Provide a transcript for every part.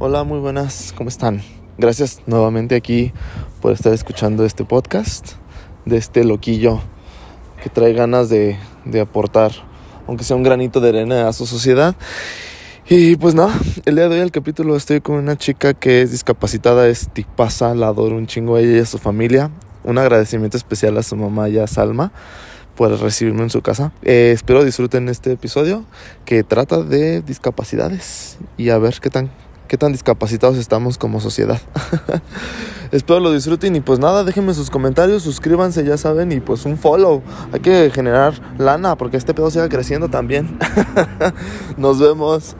Hola, muy buenas, ¿cómo están? Gracias nuevamente aquí por estar escuchando este podcast de este loquillo que trae ganas de, de aportar, aunque sea un granito de arena a su sociedad. Y pues nada, el día de hoy el capítulo estoy con una chica que es discapacitada, es tipaza, la adoro un chingo a ella y a su familia. Un agradecimiento especial a su mamá y a Salma por recibirme en su casa. Eh, espero disfruten este episodio que trata de discapacidades y a ver qué tan, qué tan discapacitados estamos como sociedad. espero lo disfruten y pues nada, déjenme sus comentarios, suscríbanse, ya saben, y pues un follow. Hay que generar lana porque este pedo siga creciendo también. Nos vemos.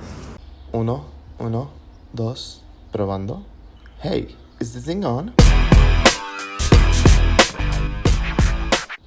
Uno, uno, dos, probando. Hey, is this thing on?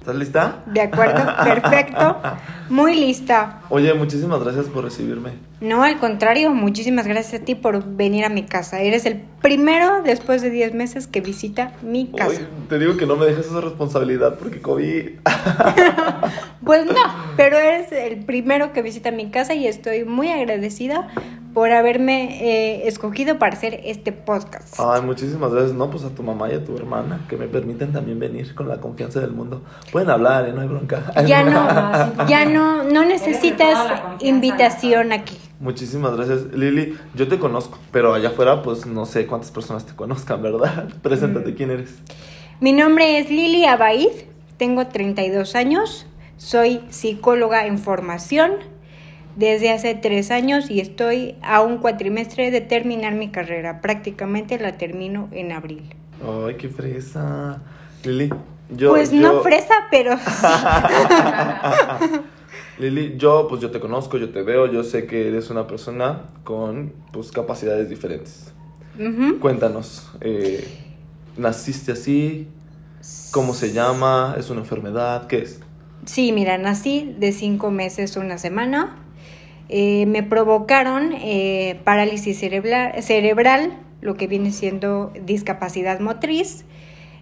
¿Estás lista? De acuerdo, perfecto. Muy lista. Oye, muchísimas gracias por recibirme. No, al contrario, muchísimas gracias a ti por venir a mi casa. Eres el primero después de 10 meses que visita mi casa. Oye, te digo que no me dejes esa responsabilidad porque COVID. pues no, pero eres el primero que visita mi casa y estoy muy agradecida por haberme eh, escogido para hacer este podcast. Ay, muchísimas gracias. No, pues a tu mamá y a tu hermana que me permiten también venir con la confianza del mundo. Pueden hablar, ¿eh? No hay bronca. Ya no, ya no, no necesitas invitación aquí. Muchísimas gracias, Lili. Yo te conozco, pero allá afuera, pues no sé cuántas personas te conozcan, ¿verdad? Preséntate, ¿quién eres? Mi nombre es Lili Abaid, tengo 32 años, soy psicóloga en formación desde hace tres años y estoy a un cuatrimestre de terminar mi carrera. Prácticamente la termino en abril. Ay, qué fresa. Lili, yo. Pues no fresa, pero sí. Lili, yo pues yo te conozco, yo te veo, yo sé que eres una persona con pues capacidades diferentes. Cuéntanos, eh, ¿naciste así? ¿Cómo se llama? ¿Es una enfermedad? ¿Qué es? Sí, mira, nací de cinco meses, una semana. Eh, me provocaron eh, parálisis cerebral, cerebral, lo que viene siendo discapacidad motriz.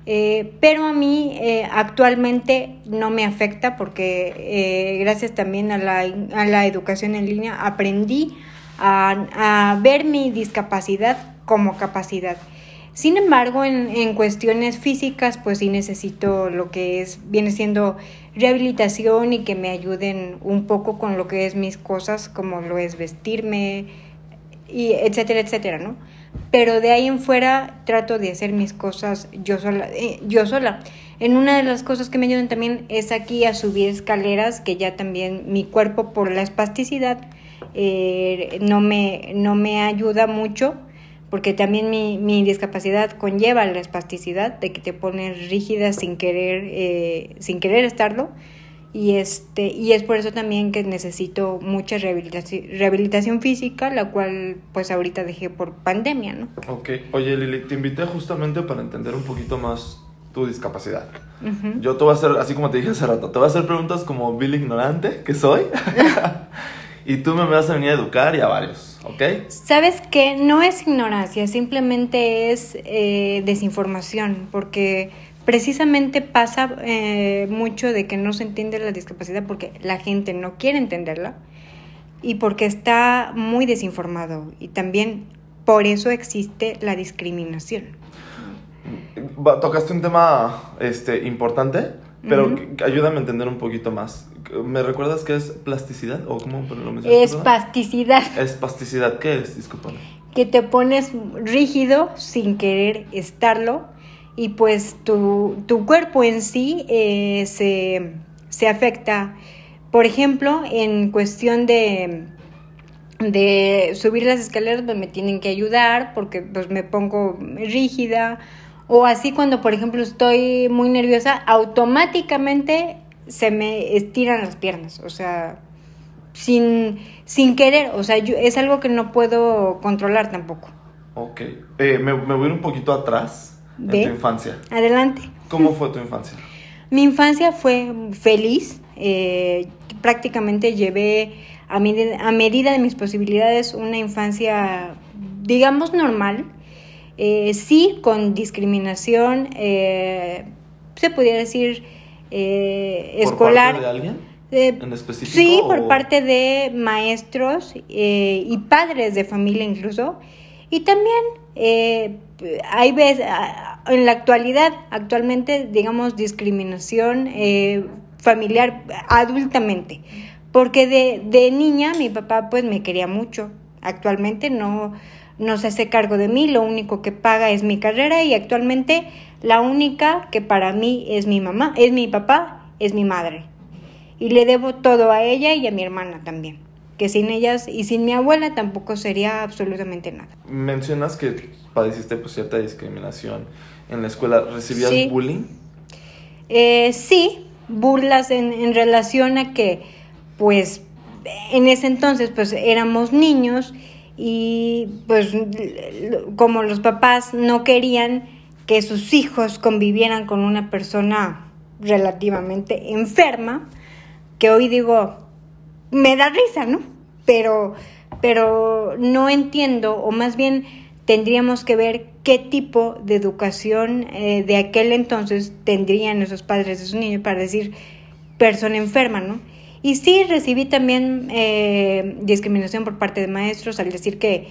Eh, pero a mí eh, actualmente no me afecta porque eh, gracias también a la, a la, educación en línea aprendí a, a, ver mi discapacidad como capacidad. Sin embargo, en, en, cuestiones físicas, pues sí necesito lo que es, viene siendo rehabilitación y que me ayuden un poco con lo que es mis cosas, como lo es vestirme, y etcétera, etcétera, ¿no? pero de ahí en fuera trato de hacer mis cosas yo sola, eh, yo sola. En una de las cosas que me ayudan también es aquí a subir escaleras, que ya también mi cuerpo por la espasticidad eh, no, me, no me ayuda mucho, porque también mi, mi, discapacidad conlleva la espasticidad, de que te pones rígida sin querer, eh, sin querer estarlo y este y es por eso también que necesito mucha rehabilitación, rehabilitación física la cual pues ahorita dejé por pandemia no Ok, oye Lili te invité justamente para entender un poquito más tu discapacidad. Uh -huh. yo te voy a hacer así como te dije hace rato te voy a hacer preguntas como Bill ignorante que soy. Y tú me vas a venir a educar y a varios ¿ok? sabes que no es ignorancia simplemente es eh, desinformación porque precisamente pasa eh, mucho de que no se entiende la discapacidad porque la gente no quiere entenderla y porque está muy desinformado y también por eso existe la discriminación. Tocaste un tema este, importante, pero uh -huh. ayúdame a entender un poquito más. ¿Me recuerdas qué es plasticidad o cómo lo mencionaste? Espasticidad. Espasticidad, ¿qué es? Discúlpame. Que te pones rígido sin querer estarlo y pues tu, tu cuerpo en sí eh, se, se, afecta. Por ejemplo, en cuestión de, de subir las escaleras, pues me tienen que ayudar porque pues me pongo rígida. O así cuando, por ejemplo, estoy muy nerviosa, automáticamente se me estiran las piernas. O sea, sin, sin querer. O sea, yo, es algo que no puedo controlar tampoco. Ok. Eh, me, me voy un poquito atrás ¿De? en tu infancia. Adelante. ¿Cómo fue tu infancia? Mi infancia fue feliz. Eh, prácticamente llevé a, mi, a, medida de mis posibilidades una infancia, digamos, normal. Eh, sí, con discriminación, eh, se pudiera decir escolar. ¿Por parte de alguien? ¿En específico? Sí, o... por parte de maestros y padres de familia incluso. Y también eh, hay veces, en la actualidad, actualmente, digamos, discriminación eh, familiar adultamente. Porque de, de niña mi papá pues me quería mucho. Actualmente no, no se hace cargo de mí, lo único que paga es mi carrera y actualmente la única que para mí es mi mamá, es mi papá, es mi madre. Y le debo todo a ella y a mi hermana también. Que sin ellas y sin mi abuela tampoco sería absolutamente nada. Mencionas que padeciste pues, cierta discriminación en la escuela. ¿Recibías bullying? Eh, sí, burlas en, en relación a que, pues, en ese entonces, pues, éramos niños y, pues, como los papás no querían que sus hijos convivieran con una persona relativamente enferma, que hoy digo, me da risa, ¿no? Pero, pero no entiendo, o más bien tendríamos que ver qué tipo de educación eh, de aquel entonces tendrían esos padres de esos niños para decir persona enferma, ¿no? Y sí recibí también eh, discriminación por parte de maestros al decir que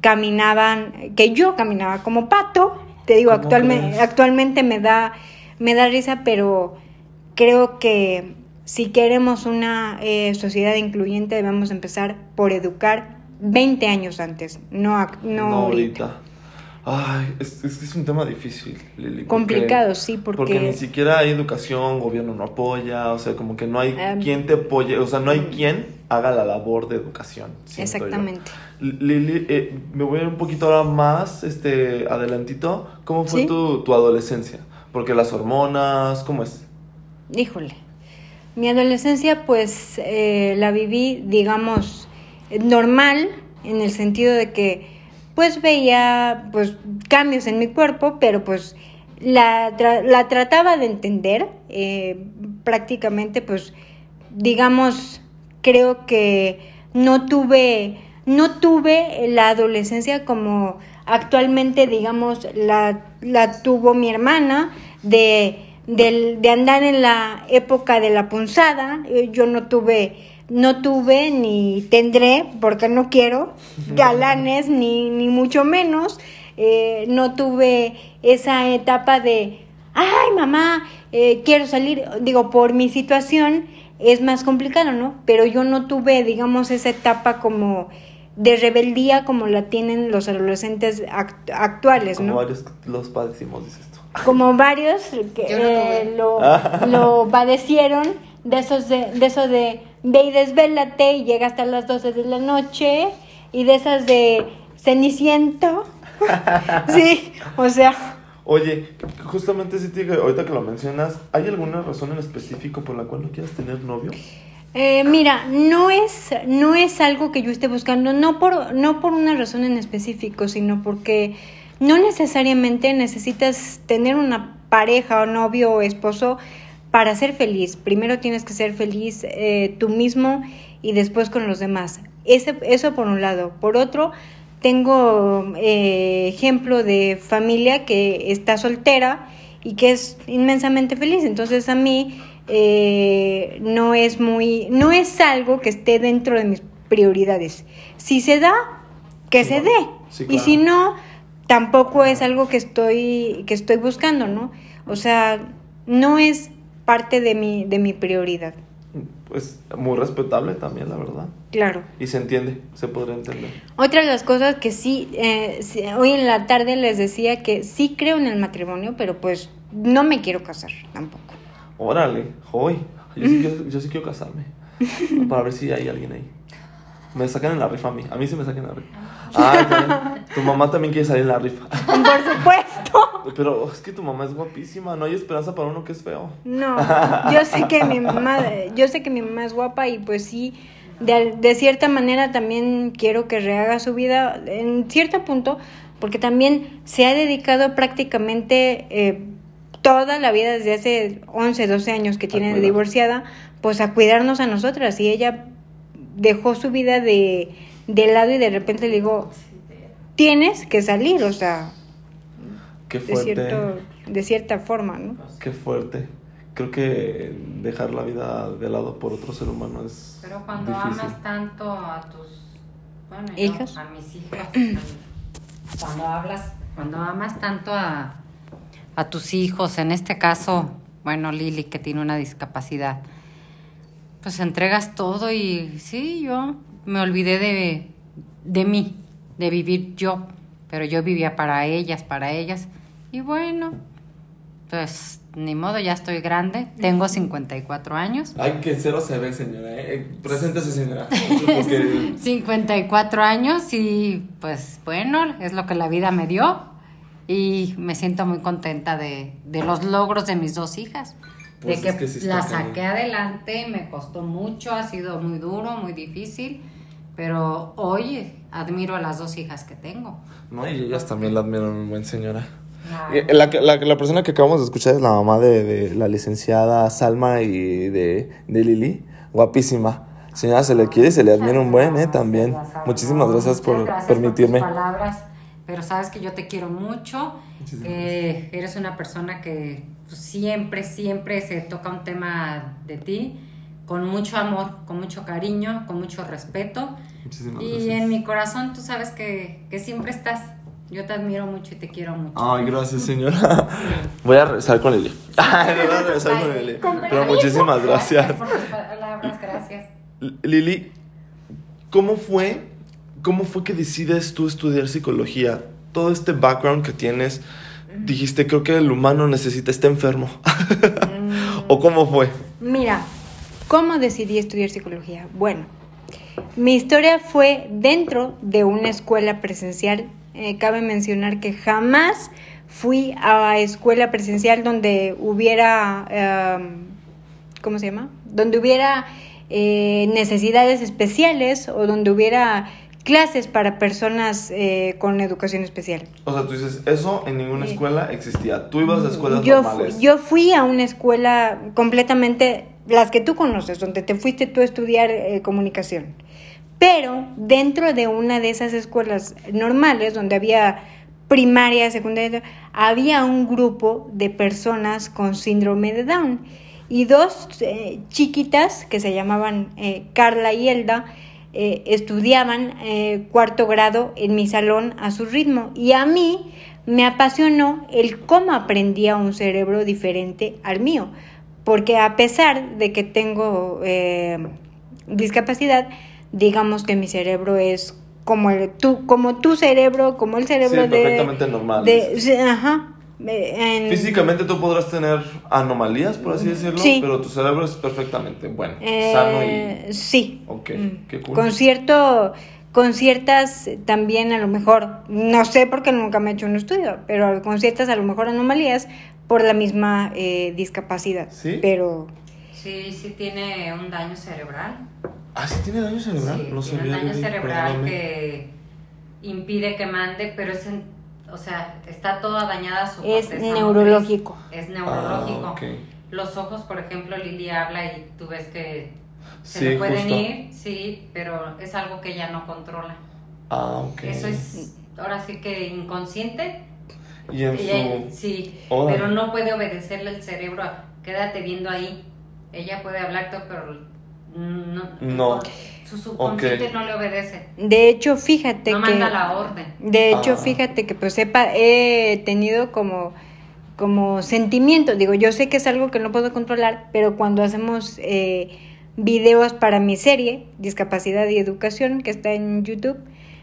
caminaban, que yo caminaba como pato, te digo, actualmente, actualmente me da, me da risa, pero creo que si queremos una eh, sociedad incluyente debemos empezar por educar 20 años antes, no, no, ahorita. Ay, es, es, un tema difícil, Lili. Complicado, sí, porque... Porque ni siquiera hay educación, gobierno no apoya, o sea, como que no hay em, quien te apoye, o sea, no hay quien haga la labor de educación. Exactamente. Lili, eh, me voy a ir un poquito ahora más, este, adelantito. ¿Cómo fue tu, tu adolescencia? Porque las hormonas, ¿cómo es? Híjole. Mi adolescencia, pues, eh, la viví, digamos, normal, en el sentido de que pues veía pues cambios en mi cuerpo, pero pues la, la trataba de entender, eh, prácticamente pues digamos, creo que no tuve, no tuve la adolescencia como actualmente digamos la, la tuvo mi hermana, de, de, de andar en la época de la punzada, eh, yo no tuve no tuve ni tendré, porque no quiero, galanes, ni, ni mucho menos. Eh, no tuve esa etapa de, ay mamá, eh, quiero salir, digo, por mi situación es más complicado, ¿no? Pero yo no tuve, digamos, esa etapa como de rebeldía como la tienen los adolescentes actuales, ¿no? Como varios los padecimos, dices. Como varios que eh, lo, lo padecieron, de esos de, de eso de ve y desvélate y llega hasta las 12 de la noche y de esas de ceniciento. sí, o sea. Oye, justamente si te, ahorita que lo mencionas, ¿hay alguna razón en específico por la cual no quieras tener novio? Eh, mira, no es, no es algo que yo esté buscando, no por, no por una razón en específico, sino porque no necesariamente necesitas tener una pareja o novio o esposo para ser feliz, primero tienes que ser feliz eh, tú mismo y después con los demás. Ese, eso por un lado. Por otro, tengo eh, ejemplo de familia que está soltera y que es inmensamente feliz. Entonces a mí eh, no es muy, no es algo que esté dentro de mis prioridades. Si se da, que se dé. Y si no, tampoco es algo que estoy, que estoy buscando, ¿no? O sea, no es parte de mi, de mi prioridad. Pues muy respetable también, la verdad. Claro. Y se entiende, se podría entender. Otra de las cosas que sí, eh, hoy en la tarde les decía que sí creo en el matrimonio, pero pues no me quiero casar tampoco. Órale, hoy. Yo, sí quiero, yo sí quiero casarme. para ver si hay alguien ahí. Me sacan en la rifa a mí. A mí sí me sacan en la rifa. Ah, tu mamá también quiere salir en la rifa. Por supuesto. Pero es que tu mamá es guapísima, no hay esperanza para uno que es feo. No, yo sé que mi mamá, yo sé que mi mamá es guapa y pues sí, de, cierta manera también quiero que rehaga su vida en cierto punto, porque también se ha dedicado prácticamente eh, toda la vida desde hace 11, 12 años que tiene divorciada, pues a cuidarnos a nosotras y ella dejó su vida de, de lado y de repente le digo, tienes que salir, o sea, Qué fuerte. De, cierto, de cierta forma, ¿no? Qué fuerte. Creo que dejar la vida de lado por otro ser humano es. Pero cuando amas tanto a tus hijas, a mis hijas, cuando hablas, cuando amas tanto a, a tus hijos, en este caso, bueno, Lili, que tiene una discapacidad, pues entregas todo y sí, yo me olvidé de, de mí, de vivir yo, pero yo vivía para ellas, para ellas, y bueno, pues ni modo, ya estoy grande, tengo 54 años. Ay, que cero se ve, señora, ¿eh? Preséntese, señora. 54 años y pues bueno, es lo que la vida me dio y me siento muy contenta de, de los logros de mis dos hijas. De pues que, la saqué adelante, me costó mucho, ha sido muy duro, muy difícil, pero hoy admiro a las dos hijas que tengo. No, y ellas también la admiran muy buen señora. La, la, la, persona que acabamos de escuchar es la mamá de, de la licenciada Salma y de, de, Lili. Guapísima. Señora, se le quiere y se le admira un buen, ¿eh? También. Muchísimas gracias por permitirme. palabras, pero sabes que yo te quiero mucho. Eh, eres una persona que siempre, siempre se toca un tema de ti con mucho amor, con mucho cariño, con mucho respeto. Muchísimas y en mi corazón tú sabes que, que siempre estás yo te admiro mucho y te quiero mucho. Ay, gracias, señora. Voy a regresar con Lili. Voy a regresar con Lili. Pero muchísimas gracias. Por tus palabras, gracias. Lili, ¿cómo fue, ¿cómo fue que decides tú estudiar psicología? Todo este background que tienes, dijiste, creo que el humano necesita, está enfermo. Mm. ¿O cómo fue? Mira, ¿cómo decidí estudiar psicología? Bueno, mi historia fue dentro de una escuela presencial eh, cabe mencionar que jamás fui a escuela presencial donde hubiera, em, ¿cómo se llama? Donde hubiera eh, necesidades especiales o donde hubiera clases para personas eh, con educación especial. O sea, tú dices, eso en ninguna escuela existía. Tú ibas a escuelas yo normales. yo fui a una escuela completamente, las que tú conoces, donde te fuiste tú a estudiar comunicación. Pero dentro de una de esas escuelas normales, donde había primaria, secundaria, había un grupo de personas con síndrome de Down y dos eh, chiquitas que se llamaban eh, Carla y Elda eh, estudiaban cuarto grado en mi salón a su ritmo y a mí me apasionó el cómo aprendía un cerebro diferente al mío, porque a pesar de que tengo discapacidad, digamos que mi cerebro es como el tu, como tu cerebro, como el cerebro sí, de perfectamente normal. De, ajá. Físicamente tú podrás tener anomalías, por así decirlo, pero tu cerebro es perfectamente bueno, eh, sano y sí. Ok, mm. qué cool. Con cierto con ciertas también a lo mejor, no sé porque nunca me he hecho un estudio, pero con ciertas a lo mejor anomalías por la misma eh, discapacidad. Sí. Pero sí, sí tiene un daño cerebral. Ah, sí tiene daño cerebral. Sí, no tiene un daño cerebral que impide que mande, pero es, o sea, está toda dañada su Es neurológico. Es neurológico. Ah, Los ojos, por ejemplo, Lili habla y tú ves que se le pueden ir, sí, pero es algo que ella no controla. Ah, ok. Eso es, ahora sí que inconsciente. Y en su... Sí, pero no puede obedecerle el cerebro quédate viendo ahí. Ella puede hablarte, pero no. no. Su subconsciente no le obedece. De hecho, fíjate no que. manda la orden. De hecho, Ah. fíjate que pues sepa, he tenido como como sentimientos, digo, yo sé que es algo que no puedo controlar, pero cuando hacemos eh, videos para mi serie, Discapacidad y Educación, que está en YouTube,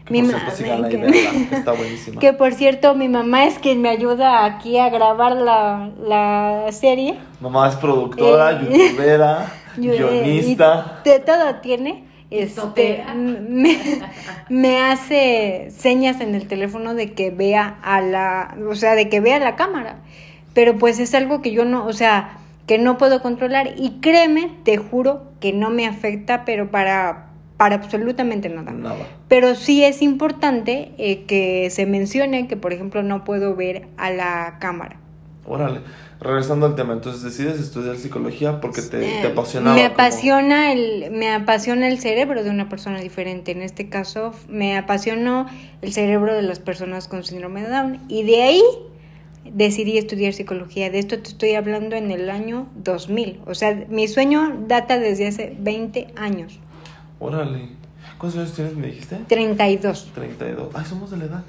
Que mi por cierto, que- Está buenísima. que por cierto mi mamá es quien me ayuda aquí a grabar la, la serie. Mamá es productora, Eh, youtubera, Yo, guionista. de todo tiene. Este, me, me hace señas en el teléfono de que vea a la, o sea, de que vea la cámara. Pero pues es algo que yo no, o sea, que no puedo controlar y créeme, te juro que no me afecta, pero para para absolutamente nada. Nada. Pero sí es importante eh, que se mencione que, por ejemplo, no puedo ver a la cámara. Órale. Regresando al tema, entonces decides estudiar psicología porque te, te Eh, apasionaba. Me como- apasiona el, me apasiona el cerebro de una persona diferente. En este caso, me apasionó el cerebro de las personas con síndrome de Down. Y de ahí decidí estudiar psicología. De esto te estoy hablando en el año 2000. O sea, mi sueño data desde hace 20 años. Órale. ¿Cuántos años tienes, me dijiste? 32. 32. Ay, somos de la edad.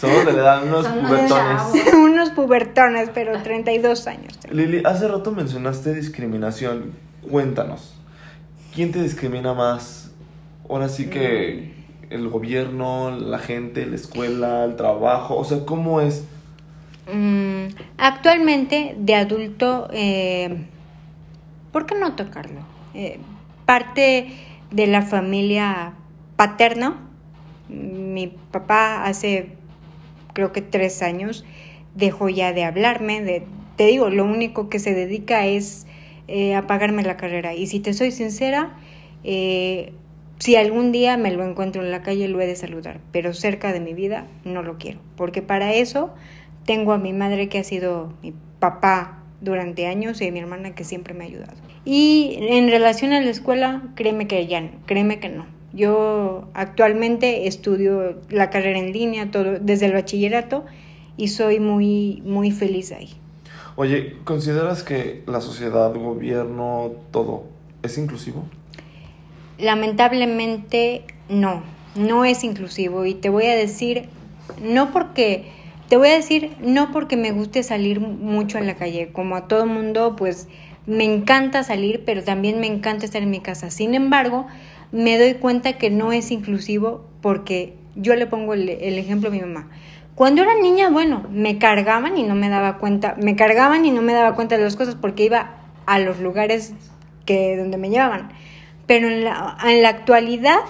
Solo le dan unos Son unos pubertones. Unos pubertones, pero 32 años. Lili, hace rato mencionaste discriminación. Cuéntanos. ¿Quién te discrimina más? Ahora sí que el gobierno, la gente, la escuela, el trabajo. O sea, ¿cómo es? Mm, actualmente, de adulto, eh, ¿por qué no tocarlo? Eh, parte de la familia paterna, mi papá hace creo que tres años dejó ya de hablarme, de, te digo, lo único que se dedica es eh, a pagarme la carrera. Y si te soy sincera, eh, si algún día me lo encuentro en la calle, lo he de saludar, pero cerca de mi vida no lo quiero, porque para eso tengo a mi madre que ha sido mi papá durante años y a mi hermana que siempre me ha ayudado. Y en relación a la escuela, créeme que ya no, créeme que no. Yo actualmente estudio la carrera en línea todo desde el bachillerato y soy muy muy feliz ahí. Oye, ¿consideras que la sociedad, gobierno, todo es inclusivo? Lamentablemente no, no es inclusivo y te voy a decir no porque te voy a decir no porque me guste salir mucho a la calle, como a todo mundo pues me encanta salir, pero también me encanta estar en mi casa. Sin embargo, me doy cuenta que no es inclusivo porque yo le pongo el, el ejemplo a mi mamá. Cuando era niña, bueno, me cargaban y no me daba cuenta, me cargaban y no me daba cuenta de las cosas porque iba a los lugares que donde me llevaban. Pero en la, en la actualidad,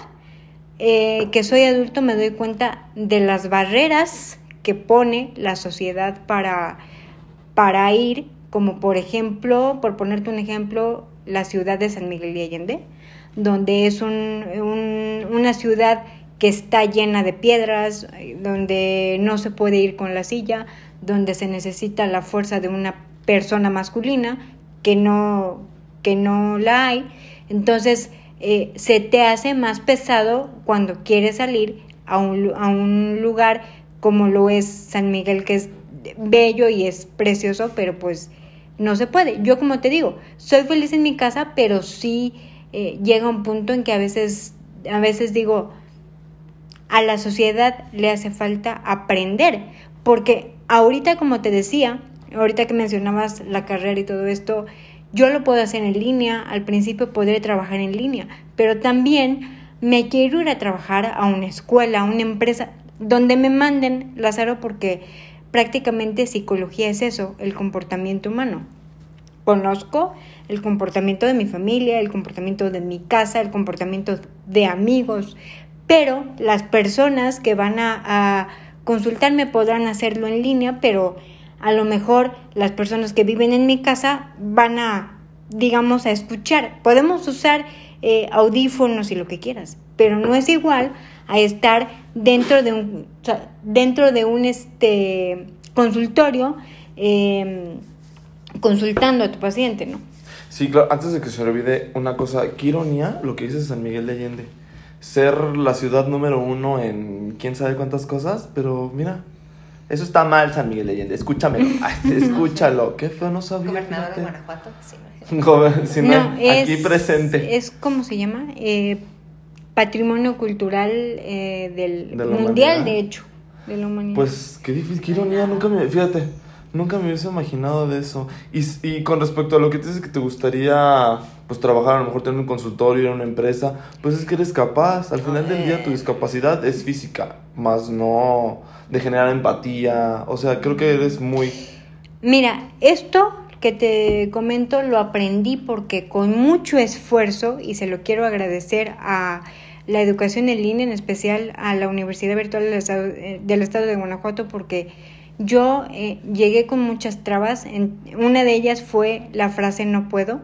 eh, que soy adulto, me doy cuenta de las barreras que pone la sociedad para, para ir, como por ejemplo, por ponerte un ejemplo, la ciudad de San Miguel de Allende, donde es un, un, una ciudad que está llena de piedras, donde no se puede ir con la silla, donde se necesita la fuerza de una persona masculina que no, que no la hay. Entonces, eh, se te hace más pesado cuando quieres salir a un, a un lugar como lo es San Miguel, que es bello y es precioso, pero pues no se puede. Yo como te digo, soy feliz en mi casa, pero sí eh, llega un punto en que a veces, a veces digo, a la sociedad le hace falta aprender, porque ahorita como te decía, ahorita que mencionabas la carrera y todo esto, yo lo puedo hacer en línea, al principio podré trabajar en línea, pero también me quiero ir a trabajar a una escuela, a una empresa, donde me manden, Lázaro, porque prácticamente psicología es eso, el comportamiento humano. Conozco el comportamiento de mi familia, el comportamiento de mi casa, el comportamiento de amigos, pero las personas que van a, consultarme podrán hacerlo en línea, pero a lo mejor las personas que viven en mi casa van a, digamos, a escuchar. Podemos usar eh, audífonos y lo que quieras, pero no es igual a estar dentro de un, o sea, dentro de un este, consultorio eh, consultando a tu paciente, ¿no? Sí, claro, antes de que se olvide una cosa, qué ironía lo que dice San Miguel de Allende. Ser la ciudad número uno en quién sabe cuántas cosas, pero mira, eso está mal, San Miguel de Allende. Escúchamelo. Escúchalo. Qué feo, no sabía. Gobernador de. Guanajuato, sí. Joven, si no, No, es, aquí presente. Es, ¿cómo se llama? Eh, patrimonio cultural eh, del De mundial, humanidad. de hecho, de la humanidad. Pues qué difícil, qué ironía, nunca me, fíjate, nunca me hubiese imaginado de eso. Y, y con respecto a lo que te dices que te gustaría, pues trabajar, a lo mejor tener un consultorio, ir a una empresa, pues es que eres capaz. Al final del día tu discapacidad es física, más no de generar empatía. O sea, creo que eres muy... Mira, esto que te comento lo aprendí porque con mucho esfuerzo, y se lo quiero agradecer a la educación en línea, en especial a la Universidad Virtual del Estado, eh, del estado de Guanajuato, porque yo eh, llegué con muchas trabas. En, una de ellas fue la frase no puedo.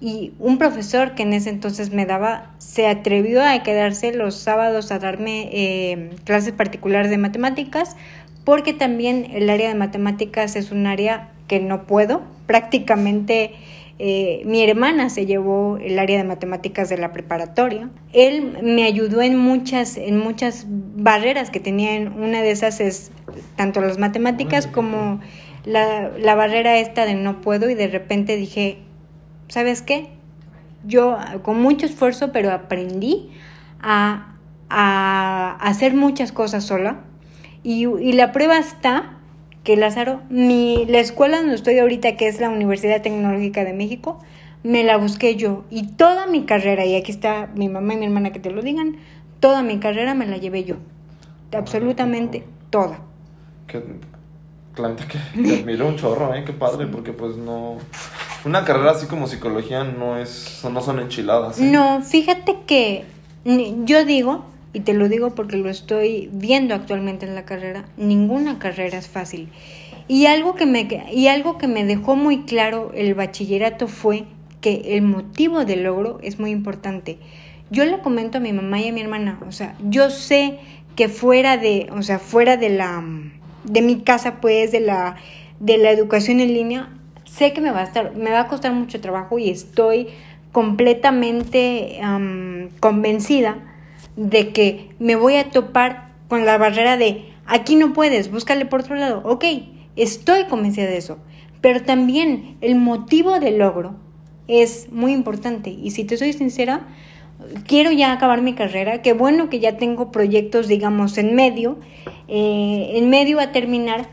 Y un profesor que en ese entonces me daba, se atrevió a quedarse los sábados a darme eh, clases particulares de matemáticas, porque también el área de matemáticas es un área que no puedo. Prácticamente eh, mi hermana se llevó el área de matemáticas de la preparatoria. Él me ayudó en muchas, en muchas barreras que tenían. Una de esas es tanto las matemáticas como la, la barrera esta de no puedo y de repente dije, ¿sabes qué? Yo con mucho esfuerzo, pero aprendí a a hacer muchas cosas sola. Y, y la prueba está que Lázaro, mi, la escuela donde estoy ahorita, que es la Universidad Tecnológica de México, me la busqué yo. Y toda mi carrera, y aquí está mi mamá y mi hermana que te lo digan, toda mi carrera me la llevé yo. Absolutamente toda. Que, la neta que te admiro un chorro, ¿eh? Qué padre, porque pues no... Una carrera así como psicología no es... No son enchiladas. ¿eh? No, fíjate que yo digo, y te lo digo porque lo estoy viendo actualmente en la carrera, ninguna carrera es fácil. Y algo que me, y algo que me dejó muy claro el bachillerato fue que el motivo del logro es muy importante. Yo le comento a mi mamá y a mi hermana, o sea, yo sé que fuera de, o sea, fuera de la de mi casa pues de la de la educación en línea, sé que me va a estar me va a costar mucho trabajo y estoy completamente am, convencida de que me voy a topar con la barrera de aquí no puedes, búscale por otro lado. Ok, estoy convencida de eso. Pero también el motivo del logro es muy importante. Y si te soy sincera, quiero ya acabar mi carrera. Qué bueno que ya tengo proyectos, digamos, en medio. eh, en medio a terminar.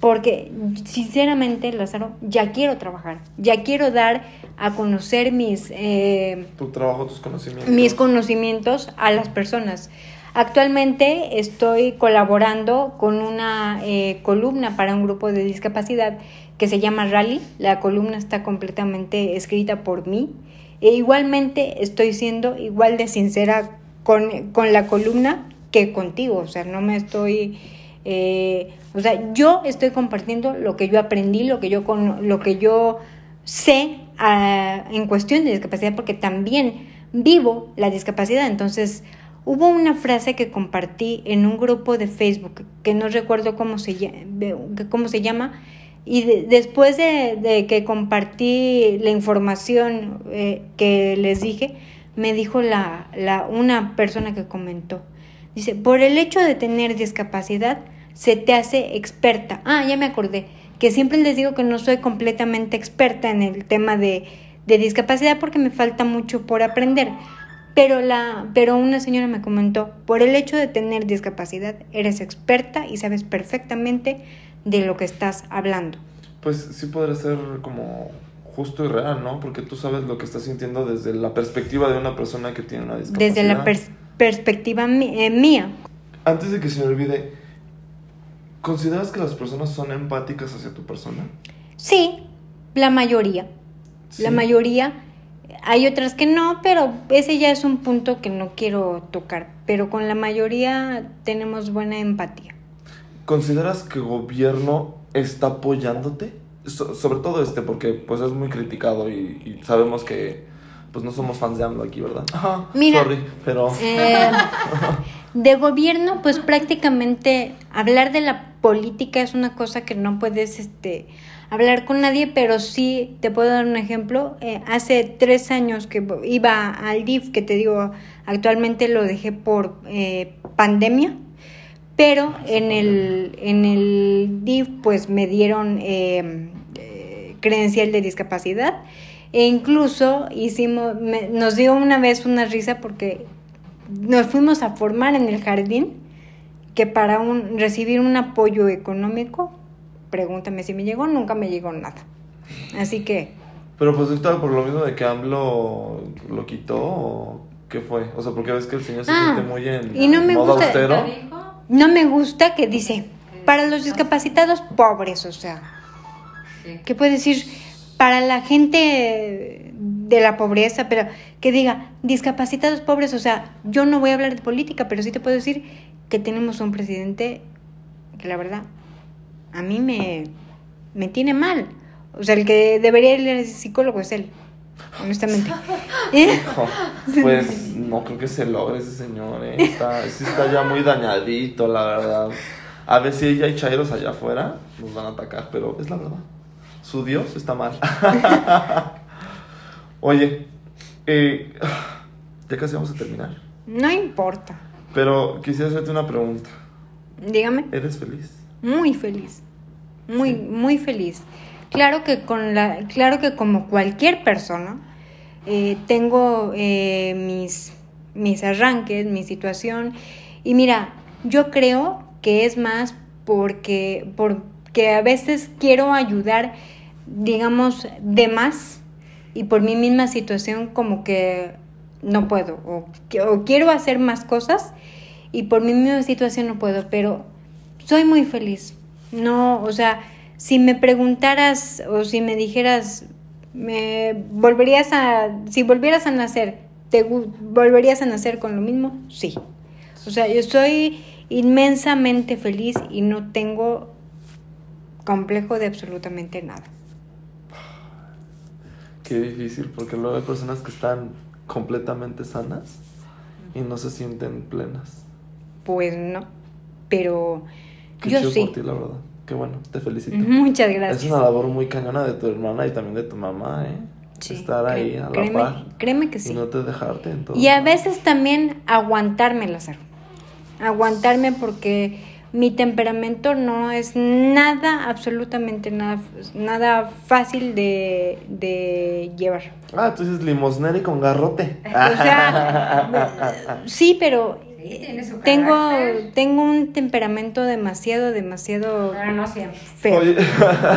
Porque sinceramente, Lázaro, ya quiero trabajar. Ya quiero dar a conocer mis... eh, Tu trabajo, tus conocimientos. mis conocimientos a las personas. Actualmente estoy colaborando con una eh, columna para un grupo de discapacidad que se llama Rally. La columna está completamente escrita por mí. E igualmente estoy siendo igual de sincera con, con la columna que contigo. O sea, no me estoy... eh, o sea, yo estoy compartiendo lo que yo aprendí, lo que yo, con, lo que yo sé ah, en cuestión de discapacidad, porque también vivo la discapacidad. Entonces, hubo una frase que compartí en un grupo de Facebook, que no recuerdo cómo se, cómo se llama, y de- después de, de que compartí la información eh, que les dije, me dijo la, la, una persona que comentó, dice, por el hecho de tener discapacidad, se te hace experta. Ah, ya me acordé, que siempre les digo que no soy completamente experta en el tema de, de discapacidad porque me falta mucho por aprender. Pero, la, pero una señora me comentó, por el hecho de tener discapacidad, eres experta y sabes perfectamente de lo que estás hablando. Pues sí podría ser como justo y real, ¿no? Porque tú sabes lo que estás sintiendo desde la perspectiva de una persona que tiene una discapacidad. Desde la pers- perspectiva eh, mía. Antes de que se me olvide, ¿consideras que las personas son empáticas hacia tu persona? Sí, la mayoría. La mayoría. Hay otras que no, pero ese ya es un punto que no quiero tocar. Pero con la mayoría tenemos buena empatía. ¿Consideras que el gobierno está apoyándote? So- sobre todo este, porque pues es muy criticado y, y sabemos que pues no somos fans de AMLO aquí, ¿verdad? Ajá, Mira, sorry, pero... Eh, de gobierno, pues prácticamente hablar de la política es una cosa que no puedes este, hablar con nadie, pero sí te puedo dar un ejemplo. Eh, hace tres años que iba al DIF, que te digo, actualmente lo dejé por eh, pandemia, pero en el, en el DIF pues me dieron eh, eh, credencial de discapacidad. E incluso hicimos, me- nos dio una vez una risa porque nos fuimos a formar en el jardín que para un, recibir un apoyo económico, pregúntame si me llegó, nunca me llegó nada. Así que, Pero pues ahorita por lo mismo de que AMLO lo quitó, ¿o ¿qué fue? O sea, porque ves que el señor se Ah, siente muy en y no me modo gusta- austero. no me gusta que dice, para los discapacitados pobres, o sea, Sí. ¿qué puede decir? Para la gente de la pobreza, pero que diga, discapacitados pobres, o sea, yo no voy a hablar de política, pero sí te puedo decir que tenemos un presidente que la verdad a mí me, me tiene mal. O sea, el que debería ir al psicólogo es él, honestamente. ¿Eh? Hijo, Pues no creo que se logre ese señor, ¿eh? Está, sí está ya muy dañadito, la verdad. A ver si ya hay chairos allá afuera, nos van a atacar, pero es la verdad. Su Dios está mal. Oye, eh, ya casi vamos a terminar. No importa. Pero quisiera hacerte una pregunta. Dígame. ¿Eres feliz? Muy feliz. Muy, Sí. muy feliz. Claro que con la, claro que como cualquier persona, eh, tengo eh, mis, mis arranques, mi situación. Y mira, yo creo que es más porque, porque a veces quiero ayudar, digamos, de más y por mi misma situación como que no puedo o, o quiero hacer más cosas y por mi misma situación no puedo, pero soy muy feliz. No, o sea, si me preguntaras o si me dijeras, me volverías a, si volvieras a nacer, ¿te volverías a nacer con lo mismo? Sí. O sea, yo soy inmensamente feliz y no tengo complejo de absolutamente nada. Qué difícil, porque luego hay personas que están completamente sanas y no se sienten plenas. Pues no, pero Qué yo sí. por ti, la verdad. Qué bueno, te felicito. Muchas gracias. Es una labor muy cañona de tu hermana y también de tu mamá, ¿eh? Sí, Estar ahí a la créeme, par. créeme que sí. Y no te dejarte en todo. Y a veces también aguantarme, Lázaro. Aguantarme porque mi temperamento no es nada, absolutamente nada, nada fácil de, de llevar. Ah, tú dices limosnera y con garrote. O sea, sí, pero tengo, tengo un temperamento demasiado, demasiado Pero no siempre. feo. Oye,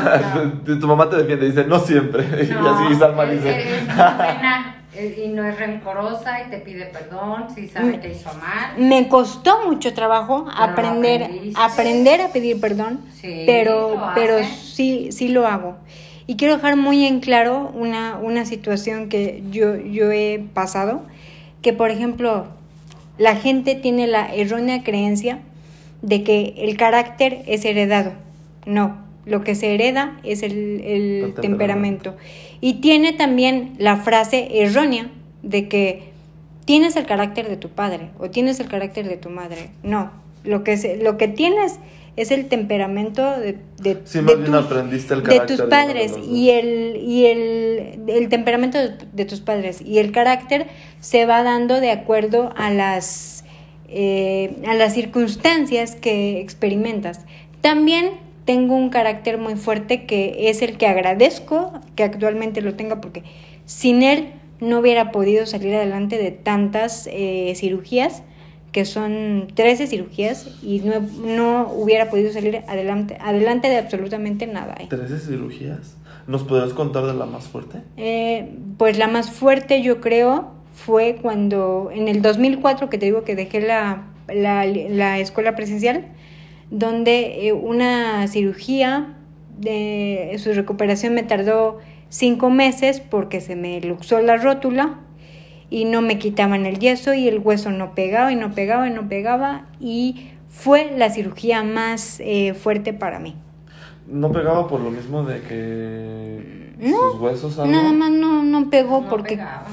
tu mamá te defiende, dice, no siempre. y así Salma dice. es muy buena eh, y no es rencorosa y te pide perdón si sabe que hizo mal. Me costó mucho trabajo Pero aprender, aprender a pedir perdón, Sí, pero, pero sí, sí lo hago. Y quiero dejar muy en claro una, una situación que yo, yo he pasado, que por ejemplo, la gente tiene la errónea creencia de que el carácter es heredado. No, lo que se hereda es el, temperamento. Y tiene también la frase errónea de que tienes el carácter de tu padre o tienes el carácter de tu madre. No, lo que, se- lo que tienes es el temperamento de, de, Sí, de aprendiste el tus padres y el y el, el temperamento de, de tus padres y el carácter se va dando de acuerdo a las eh, a las circunstancias que experimentas. También tengo un carácter muy fuerte que es el que agradezco que actualmente lo tenga porque sin él no hubiera podido salir adelante de tantas eh, cirugías que son 13 cirugías y no, no hubiera podido salir adelante, adelante de absolutamente nada. ¿eh? 13 cirugías. ¿Nos podrías contar de la más fuerte? Eh, pues la más fuerte yo creo fue cuando en el 2004 que te digo que dejé la, la, la escuela presencial, donde eh, una cirugía de su recuperación me tardó cinco meses porque se me luxó la rótula y no me quitaban el yeso y el hueso no pegaba y no pegaba y no pegaba y fue la cirugía más eh, fuerte para mí. ¿No pegaba por lo mismo de que No, sus huesos algo? Nada más no, no pegó No porque pegaba,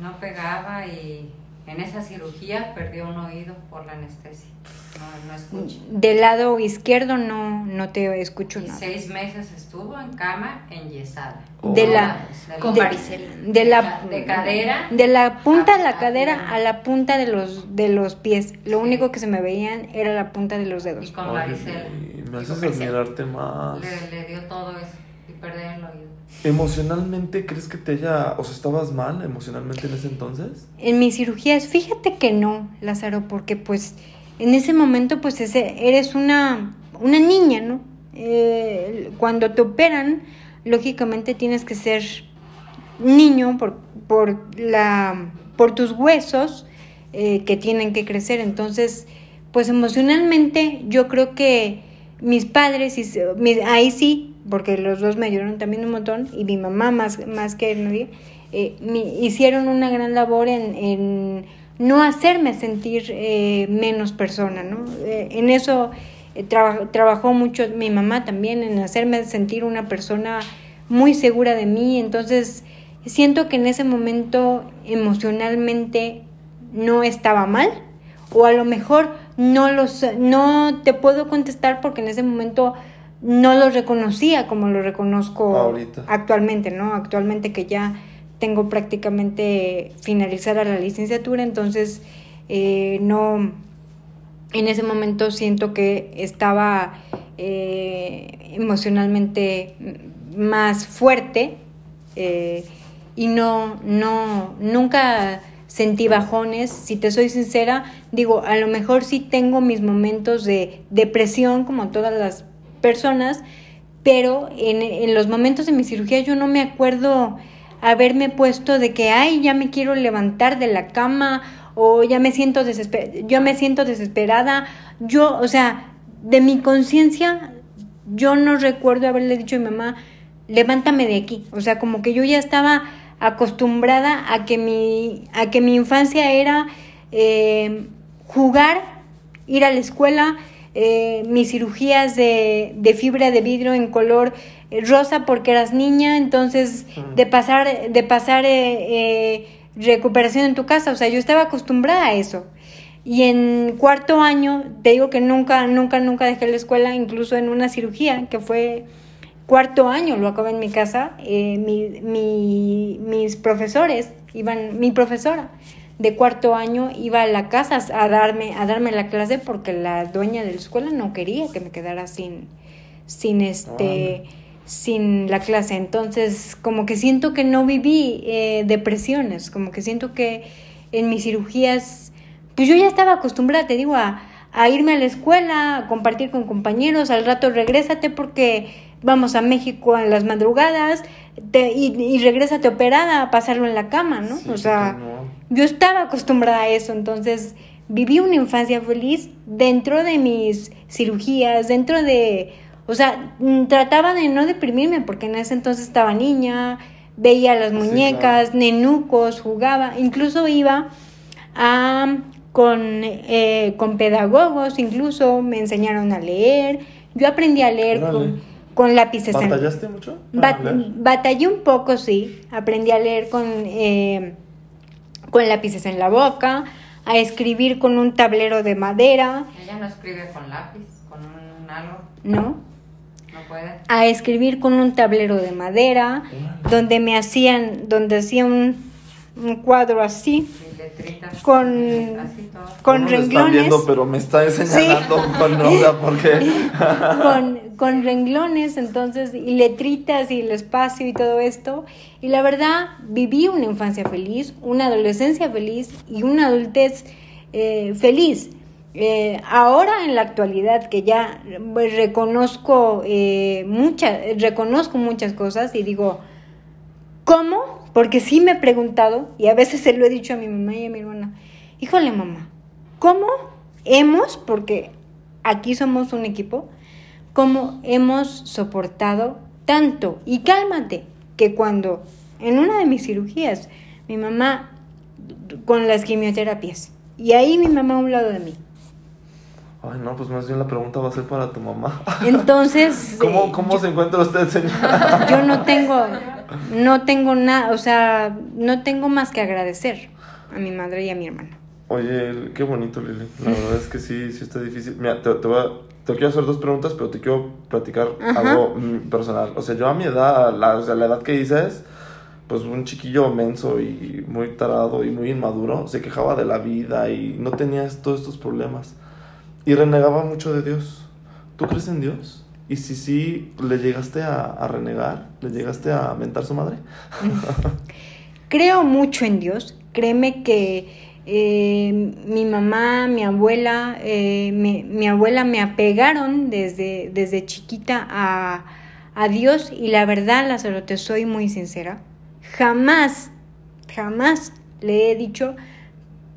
no pegaba y en esa cirugía perdió un oído por la anestesia. No, no escucha. del lado izquierdo no, no te escucho Y nada. seis meses estuvo en cama enyesada. De la- De Con de- varicela. de la de cadera. de la punta de la a- a cadera a la punta de los de los pies. Lo único que se me veían era la punta de los Y dedos. con Ay, varicela. me haces admirarte más. Le, le dio todo eso y perdió el oído. ¿Emocionalmente crees que te haya... O sea, estabas mal emocionalmente en ese entonces? En mis cirugías, fíjate que no, Lázaro, porque pues en ese momento pues ese, eres una, una niña, ¿no? Eh, cuando te operan, lógicamente tienes que ser niño por, por, la, por tus huesos eh, que tienen que crecer. Entonces, pues emocionalmente yo creo que mis padres, y se- mi- ahí sí, porque los dos me ayudaron también un montón, y mi mamá más, más que nadie, eh, mi- hicieron una gran labor en, en no hacerme sentir eh, menos persona, ¿no? Eh, en eso eh, traba- trabajó mucho mi mamá también, en hacerme sentir una persona muy segura de mí, entonces siento que en ese momento emocionalmente no estaba mal, o a lo mejor no los no te puedo contestar porque en ese momento no lo reconocía como lo reconozco Ahorita. actualmente, ¿no? Actualmente que ya tengo prácticamente finalizada la licenciatura, entonces eh, no en ese momento siento que estaba eh, emocionalmente más fuerte eh, y no, no, nunca sentí bajones, si te soy sincera, digo, a lo mejor sí tengo mis momentos de depresión como todas las personas, pero en, en los momentos de mi cirugía yo no me acuerdo haberme puesto de que, ay, ya me quiero levantar de la cama o ya me siento desesperada, yo me siento desesperada, yo, o sea, de mi conciencia, yo no recuerdo haberle dicho a mi mamá, levántame de aquí, o sea, como que yo ya estaba acostumbrada a que mi, a que mi infancia era eh, jugar, ir a la escuela, eh, mis cirugías de, de, fibra de vidrio en color eh, rosa porque eras niña, entonces de pasar, de pasar recuperación en tu casa, o sea, yo estaba acostumbrada a eso. Y en cuarto año, te digo que nunca, nunca, nunca dejé la escuela, incluso en una cirugía que fue cuarto año, lo acabé en mi casa, eh, mi, mi, mis profesores iban, mi profesora de cuarto año iba a la casa a darme, a darme la clase porque la dueña de la escuela no quería que me quedara sin, sin este, sin la clase. Entonces, como que siento que no viví eh, depresiones, como que siento que en mis cirugías, pues yo ya estaba acostumbrada, te digo, a, a irme a la escuela, a compartir con compañeros, al rato regrésate porque vamos a México en las madrugadas te, y, y regrésate operada a pasarlo en la cama, ¿no? o sea, yo estaba acostumbrada a eso, entonces viví una infancia feliz dentro de mis cirugías, dentro de o sea, mm, trataba de no deprimirme porque en ese entonces estaba niña, veía las muñecas, nenucos, jugaba, incluso iba a, con, eh, con pedagogos, incluso me enseñaron a leer, yo aprendí a leer con, con, lápices. ¿Batallaste mucho? batallé un poco, sí, aprendí a leer con, eh, con lápices en la boca, a escribir con un tablero de madera. Ella no escribe con lápiz, con un algo. No a escribir con un tablero de madera, donde me hacían, donde hacía un, un cuadro así, con, con renglones. viendo, pero me está señalando con, con, con renglones, entonces, y letritas y el espacio y todo esto. Y la verdad, viví una infancia feliz, una adolescencia feliz y una adultez eh, feliz. Eh, ahora en la actualidad que ya pues, reconozco eh, muchas, reconozco muchas cosas y digo, ¿cómo? Porque sí me he preguntado y a veces se lo he dicho a mi mamá y a mi hermana, híjole mamá, ¿cómo hemos, porque aquí somos un equipo, cómo hemos soportado tanto? Y cálmate, que cuando en una de mis cirugías, mi mamá con las quimioterapias, y ahí mi mamá a un lado de mí, Ay, no, pues más bien la pregunta va a ser para tu mamá. Entonces. ¿Cómo, cómo se encuentra usted, señora? Yo no tengo, no tengo nada, o sea, no tengo más que agradecer a mi madre y a mi hermana. Oye, qué bonito, Lili. La verdad es que sí, sí está difícil. Mira, te, te, voy a, te quiero hacer dos preguntas, pero te quiero platicar algo mm, personal. O sea, yo a mi edad, la, o sea, la edad que dices, pues un chiquillo menso y muy tarado y muy inmaduro, se quejaba de la vida y no tenía todos estos problemas. Y renegaba mucho de Dios. ¿Tú crees en Dios? Y si sí, ¿le llegaste a, renegar? ¿Le llegaste a mentar su madre? Creo mucho en Dios. Créeme que eh, mi mamá, mi abuela, eh, mi, abuela me apegaron desde, desde chiquita a, a Dios y la verdad, Lázaro, te soy muy sincera. Jamás, jamás le he dicho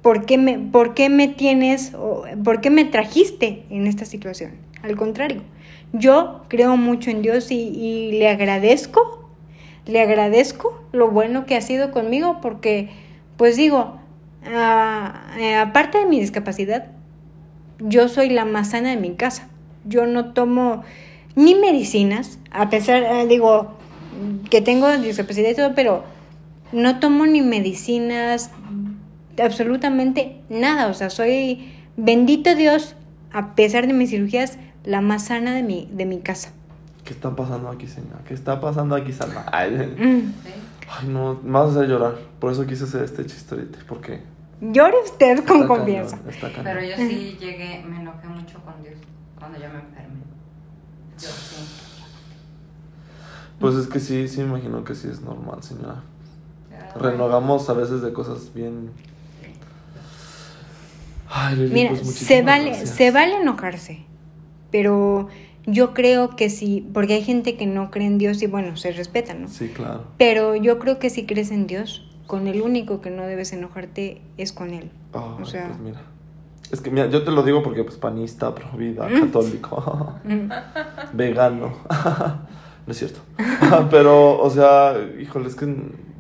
¿por qué me, por qué me tienes, o, por qué me trajiste en esta situación? Al contrario, yo creo mucho en Dios y, le agradezco, le agradezco lo bueno que ha sido conmigo porque, pues digo, eh, aparte de mi discapacidad, yo soy la más sana de mi casa. Yo no tomo ni medicinas, a pesar, eh, digo, que tengo discapacidad y todo, pero no tomo ni medicinas, absolutamente nada. O sea, soy, bendito Dios, a pesar de mis cirugías, la más sana de mi, de mi casa. ¿Qué está pasando aquí, señora? ¿Qué está pasando aquí, Salma? Ay, mm. no, me vas a hacer llorar. Por eso quise hacer este chistorete, porque... Llore usted con confianza. Pero yo sí llegué, me enojé mucho con Dios cuando yo me enfermé. Yo sí. Pues es que sí, sí me imagino que sí es normal, señora. Renogamos a veces de cosas bien Ay, Lili, Mira, pues, se vale, gracias. se vale enojarse, pero yo creo que sí, porque hay gente que no cree en Dios y bueno, se respeta, ¿no? Sí, claro. Pero yo creo que si crees en Dios, con el único que no debes enojarte es con Él. Ay, o sea, pues mira. Es que mira, yo te lo digo porque pues panista, pro vida, Mm. católico, vegano. no es cierto. Pero, o sea, híjole, es que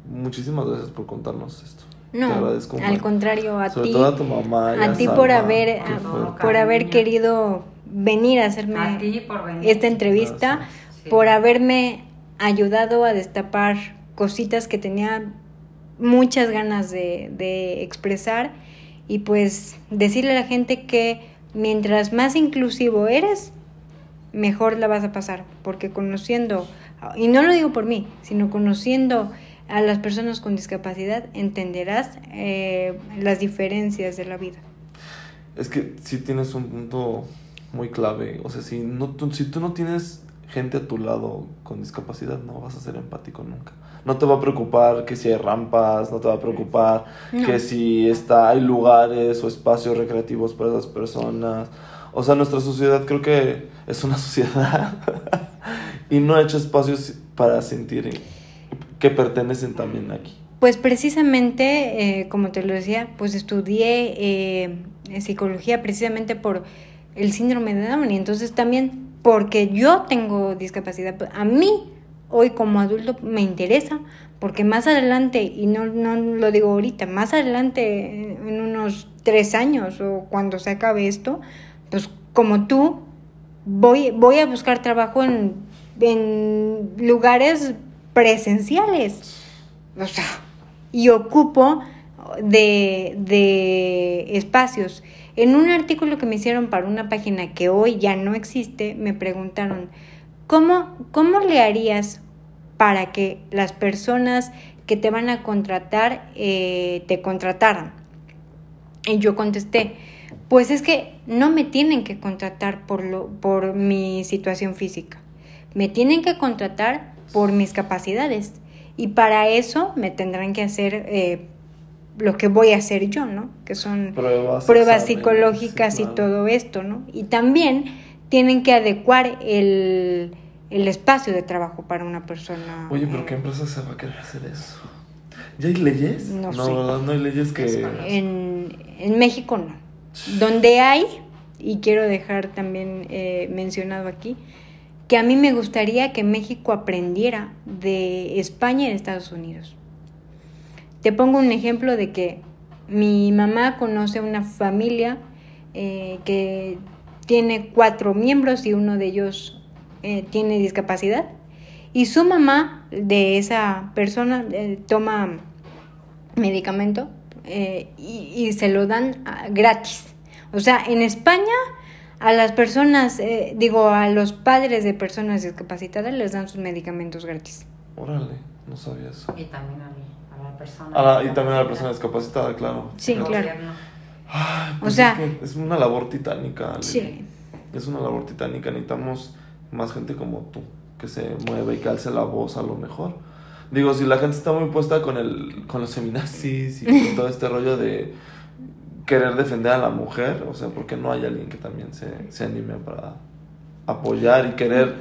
muchísimas gracias por contarnos esto. Te no, agradezco. al contrario, a Sobre ti, todo a tu mamá. a ti por haber, qué a- fuerte. por haber querido venir a hacerme A ti por venir. esta entrevista, Gracias. Sí. por haberme ayudado a destapar cositas que tenía muchas ganas de, de expresar y pues decirle a la gente que mientras más inclusivo eres, mejor la vas a pasar, porque conociendo, y no lo digo por mí, sino conociendo a las personas con discapacidad, entenderás eh, las diferencias de la vida. Es que sí tienes un punto muy clave. O sea, si, no, tú, si tú no tienes gente a tu lado con discapacidad, no vas a ser empático nunca. No te va a preocupar que si hay rampas, no te va a preocupar No. que si está, hay lugares o espacios recreativos para esas personas. O sea, nuestra sociedad creo que es una sociedad y no ha hecho espacios para sentir que pertenecen también aquí. Pues precisamente, eh, como te lo decía, pues estudié eh, psicología precisamente por el síndrome de Down y entonces también porque yo tengo discapacidad. A mí, hoy como adulto, me interesa porque más adelante, y no, no lo digo ahorita, más adelante, en en unos tres años o cuando se acabe esto, pues como tú, voy, voy a buscar trabajo en, en lugares presenciales. O sea, y ocupo de, de espacios. En un artículo que me hicieron para una página que hoy ya no existe, me preguntaron, ¿cómo, cómo le harías para que las personas que te van a contratar eh, te contrataran? Y yo contesté, pues es que no me tienen que contratar por, lo, por mi situación física, me tienen que contratar por mis capacidades y para eso me tendrán que hacer eh, lo que voy a hacer yo, ¿no? Que son Pruebas, psicológicas sí, y todo esto, ¿no? Y también tienen que adecuar el, el espacio de trabajo para una persona. Oye, pero eh, ¿qué empresa se va a querer hacer eso? ¿Ya hay leyes? No sé. ¿verdad? No hay leyes que... En, en México no. Donde hay, y quiero dejar también eh, mencionado aquí, que a mí me gustaría que México aprendiera de España y de Estados Unidos. Te pongo un ejemplo de que mi mamá conoce una familia eh, que tiene cuatro miembros y uno de ellos eh, tiene discapacidad. Y su mamá de esa persona eh, toma medicamento y, y se lo dan ah, gratis. O sea, en España a las personas, eh, digo, a los padres de personas discapacitadas les dan sus medicamentos gratis. Órale, no sabía eso. Y también a, a la persona. A la- y también a la persona discapacitada, claro. Sí, claro. gobierno. Ay, O pues sea- es, que es una labor titánica. Lili. Sí. Es una labor titánica. Necesitamos más gente como tú, que se mueva y que alce la voz a lo mejor. Digo, si la gente está muy puesta con, el, con los seminazis y con todo este rollo de querer defender a la mujer, o sea, porque no hay alguien que también se, se anime para apoyar y querer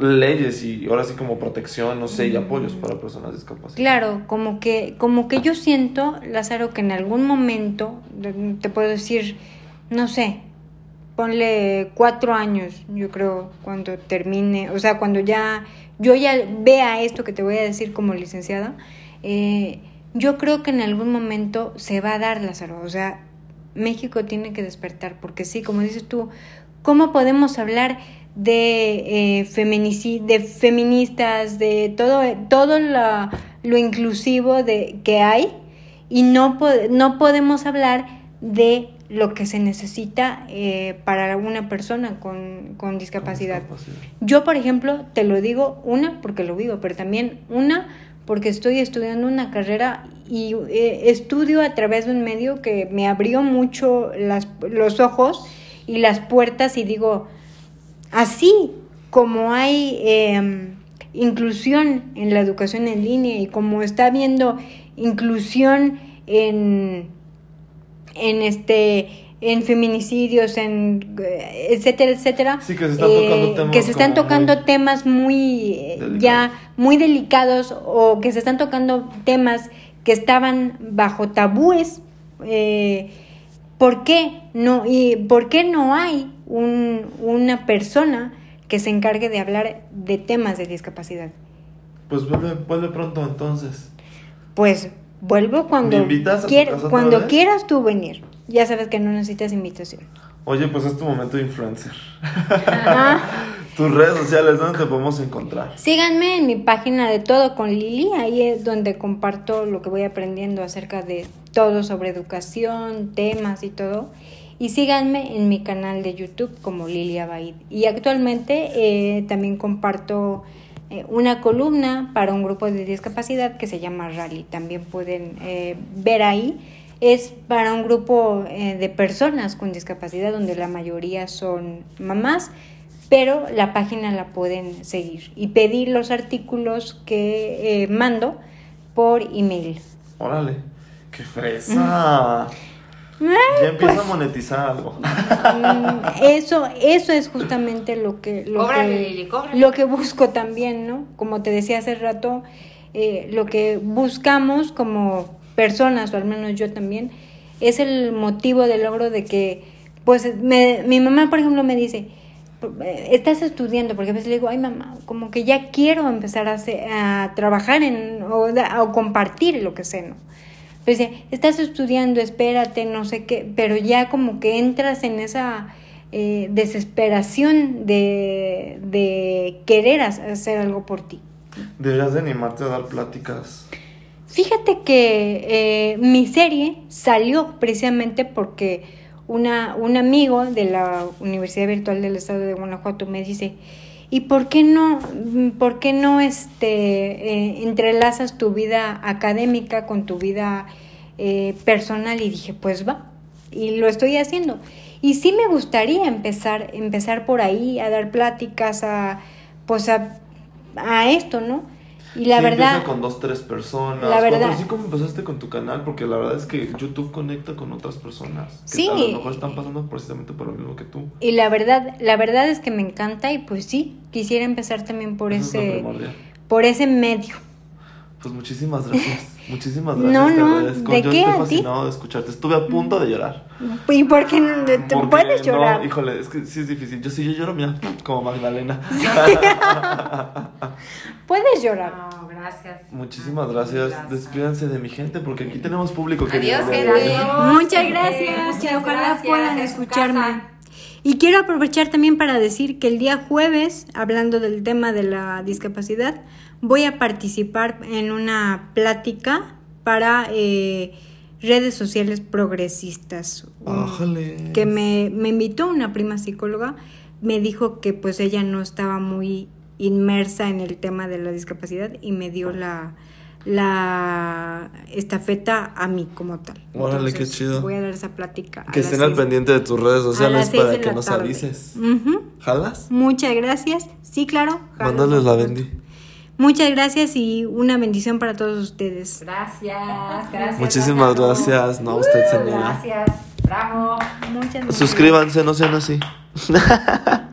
leyes y ahora sí como protección, no sé, y apoyos para personas discapacitadas. Claro, como que, como que yo siento, Lázaro, que en algún momento, te puedo decir, no sé, ponle cuatro años, yo creo, cuando termine, o sea, cuando ya yo ya vea esto que te voy a decir como licenciada, eh, yo creo que en algún momento se va a dar, Lázaro, o sea, México tiene que despertar, porque sí, como dices tú, ¿cómo podemos hablar de, eh, feminici- de feministas, de todo, todo la- lo inclusivo de, que hay y no, po- no podemos hablar de lo que se necesita eh, para una persona con, con discapacidad. Yo, por ejemplo, te lo digo, una, porque lo vivo, pero también una, porque estoy estudiando una carrera y eh, estudio a través de un medio que me abrió mucho las, los ojos y las puertas y digo, así como hay eh, inclusión en la educación en línea y como está habiendo inclusión en, en este en feminicidios, en eh, etcétera, etcétera. Sí, que se están tocando temas que se están tocando muy temas muy eh, delicados. ya muy delicados o que se están tocando temas que estaban bajo tabúes. Eh, ¿Por qué no y por qué no hay un- una persona que se encargue de hablar de temas de discapacidad? Pues vuelve, vuelve pronto entonces. Pues vuelvo cuando ¿Me invitas a tu casa cuando vez? quieras tú venir. Ya sabes que no necesitas invitación. Oye, pues es tu momento de influencer. Ah, Tus redes sociales, ¿dónde te podemos encontrar? síganme en mi página de Todo con Lili, ahí es donde comparto lo que voy aprendiendo acerca de todo sobre educación, temas y todo. Y síganme en mi canal de YouTube como Lili Abaid. Y actualmente eh, también comparto eh, una columna para un grupo de discapacidad que se llama Rally. También pueden eh, ver ahí. Es para un grupo eh, de personas con discapacidad donde la mayoría son mamás, pero la página la pueden seguir y pedir los artículos que eh, mando por email. Órale, qué fresa. Ya empieza a monetizar algo. Mm, eso, eso es justamente lo que, lo, Cóbrale, que, Lili, cóbrale. lo que busco también, ¿no? Como te decía hace rato, eh, lo que buscamos como personas, o al menos yo también, es el motivo de logro de que, pues, mi mamá, por ejemplo, me dice, eh, estás estudiando, porque a veces le digo, ay mamá, como que ya quiero empezar a, a trabajar en, o, compartir lo que sé, ¿no? Pero dice, estás estudiando, espérate, no sé qué, pero ya como que entras en esa eh, desesperación de, de querer ha- hacer algo por ti. Deberías de animarte a dar pláticas. Fíjate que eh, mi serie salió precisamente porque una, un amigo de la Universidad Virtual del Estado de Guanajuato me dice, ¿y por qué no, por qué no este, eh, entrelazas tu vida académica con tu vida eh, personal? Y dije, pues va, y lo estoy haciendo. Y sí me gustaría empezar, empezar por ahí, a dar pláticas, a, pues a, a esto, ¿no? Y la Sí, verdad... empieza con dos, tres personas. La verdad- así como empezaste con tu canal, porque la verdad es que YouTube conecta con otras personas. Que Sí. a lo mejor están pasando precisamente por lo mismo que tú. Y la verdad, la verdad es que me encanta y pues sí, quisiera empezar también por Eso ese, por ese medio. Pues muchísimas gracias. Muchísimas gracias. No, te no, agradezco. ¿de Yo qué estoy a ti? fascinado de escucharte. Estuve a punto de llorar. ¿Y por qué no te Porque puedes no, llorar? híjole, es que sí es difícil. Yo sí, yo lloro, mira, como Magdalena. Puedes llorar. No, gracias. Muchísimas gracias. Despídanse de mi gente porque aquí tenemos público que Adiós, gente. Muchas gracias muchas ojalá gracias puedan escucharme. casa. Y quiero aprovechar también para decir que el día jueves, hablando del tema de la discapacidad, voy a participar en una plática para eh, redes sociales progresistas. Ájale. que me, me invitó una prima psicóloga, me dijo que pues ella no estaba muy inmersa en el tema de la discapacidad y me dio la, la estafeta a mí como tal. Órale, qué chido. Voy a dar esa plática. Que estén al pendiente de tus redes sociales para que nos tarde. avises. Ujú. ¿Jalas? Muchas gracias. Sí, claro. Mándales la bendi. Muchas gracias y una bendición para todos ustedes. Gracias, gracias. Muchísimas Bravo. gracias. No, usted, señora. Gracias, bravo. Muchas gracias. Suscríbanse, no sean así.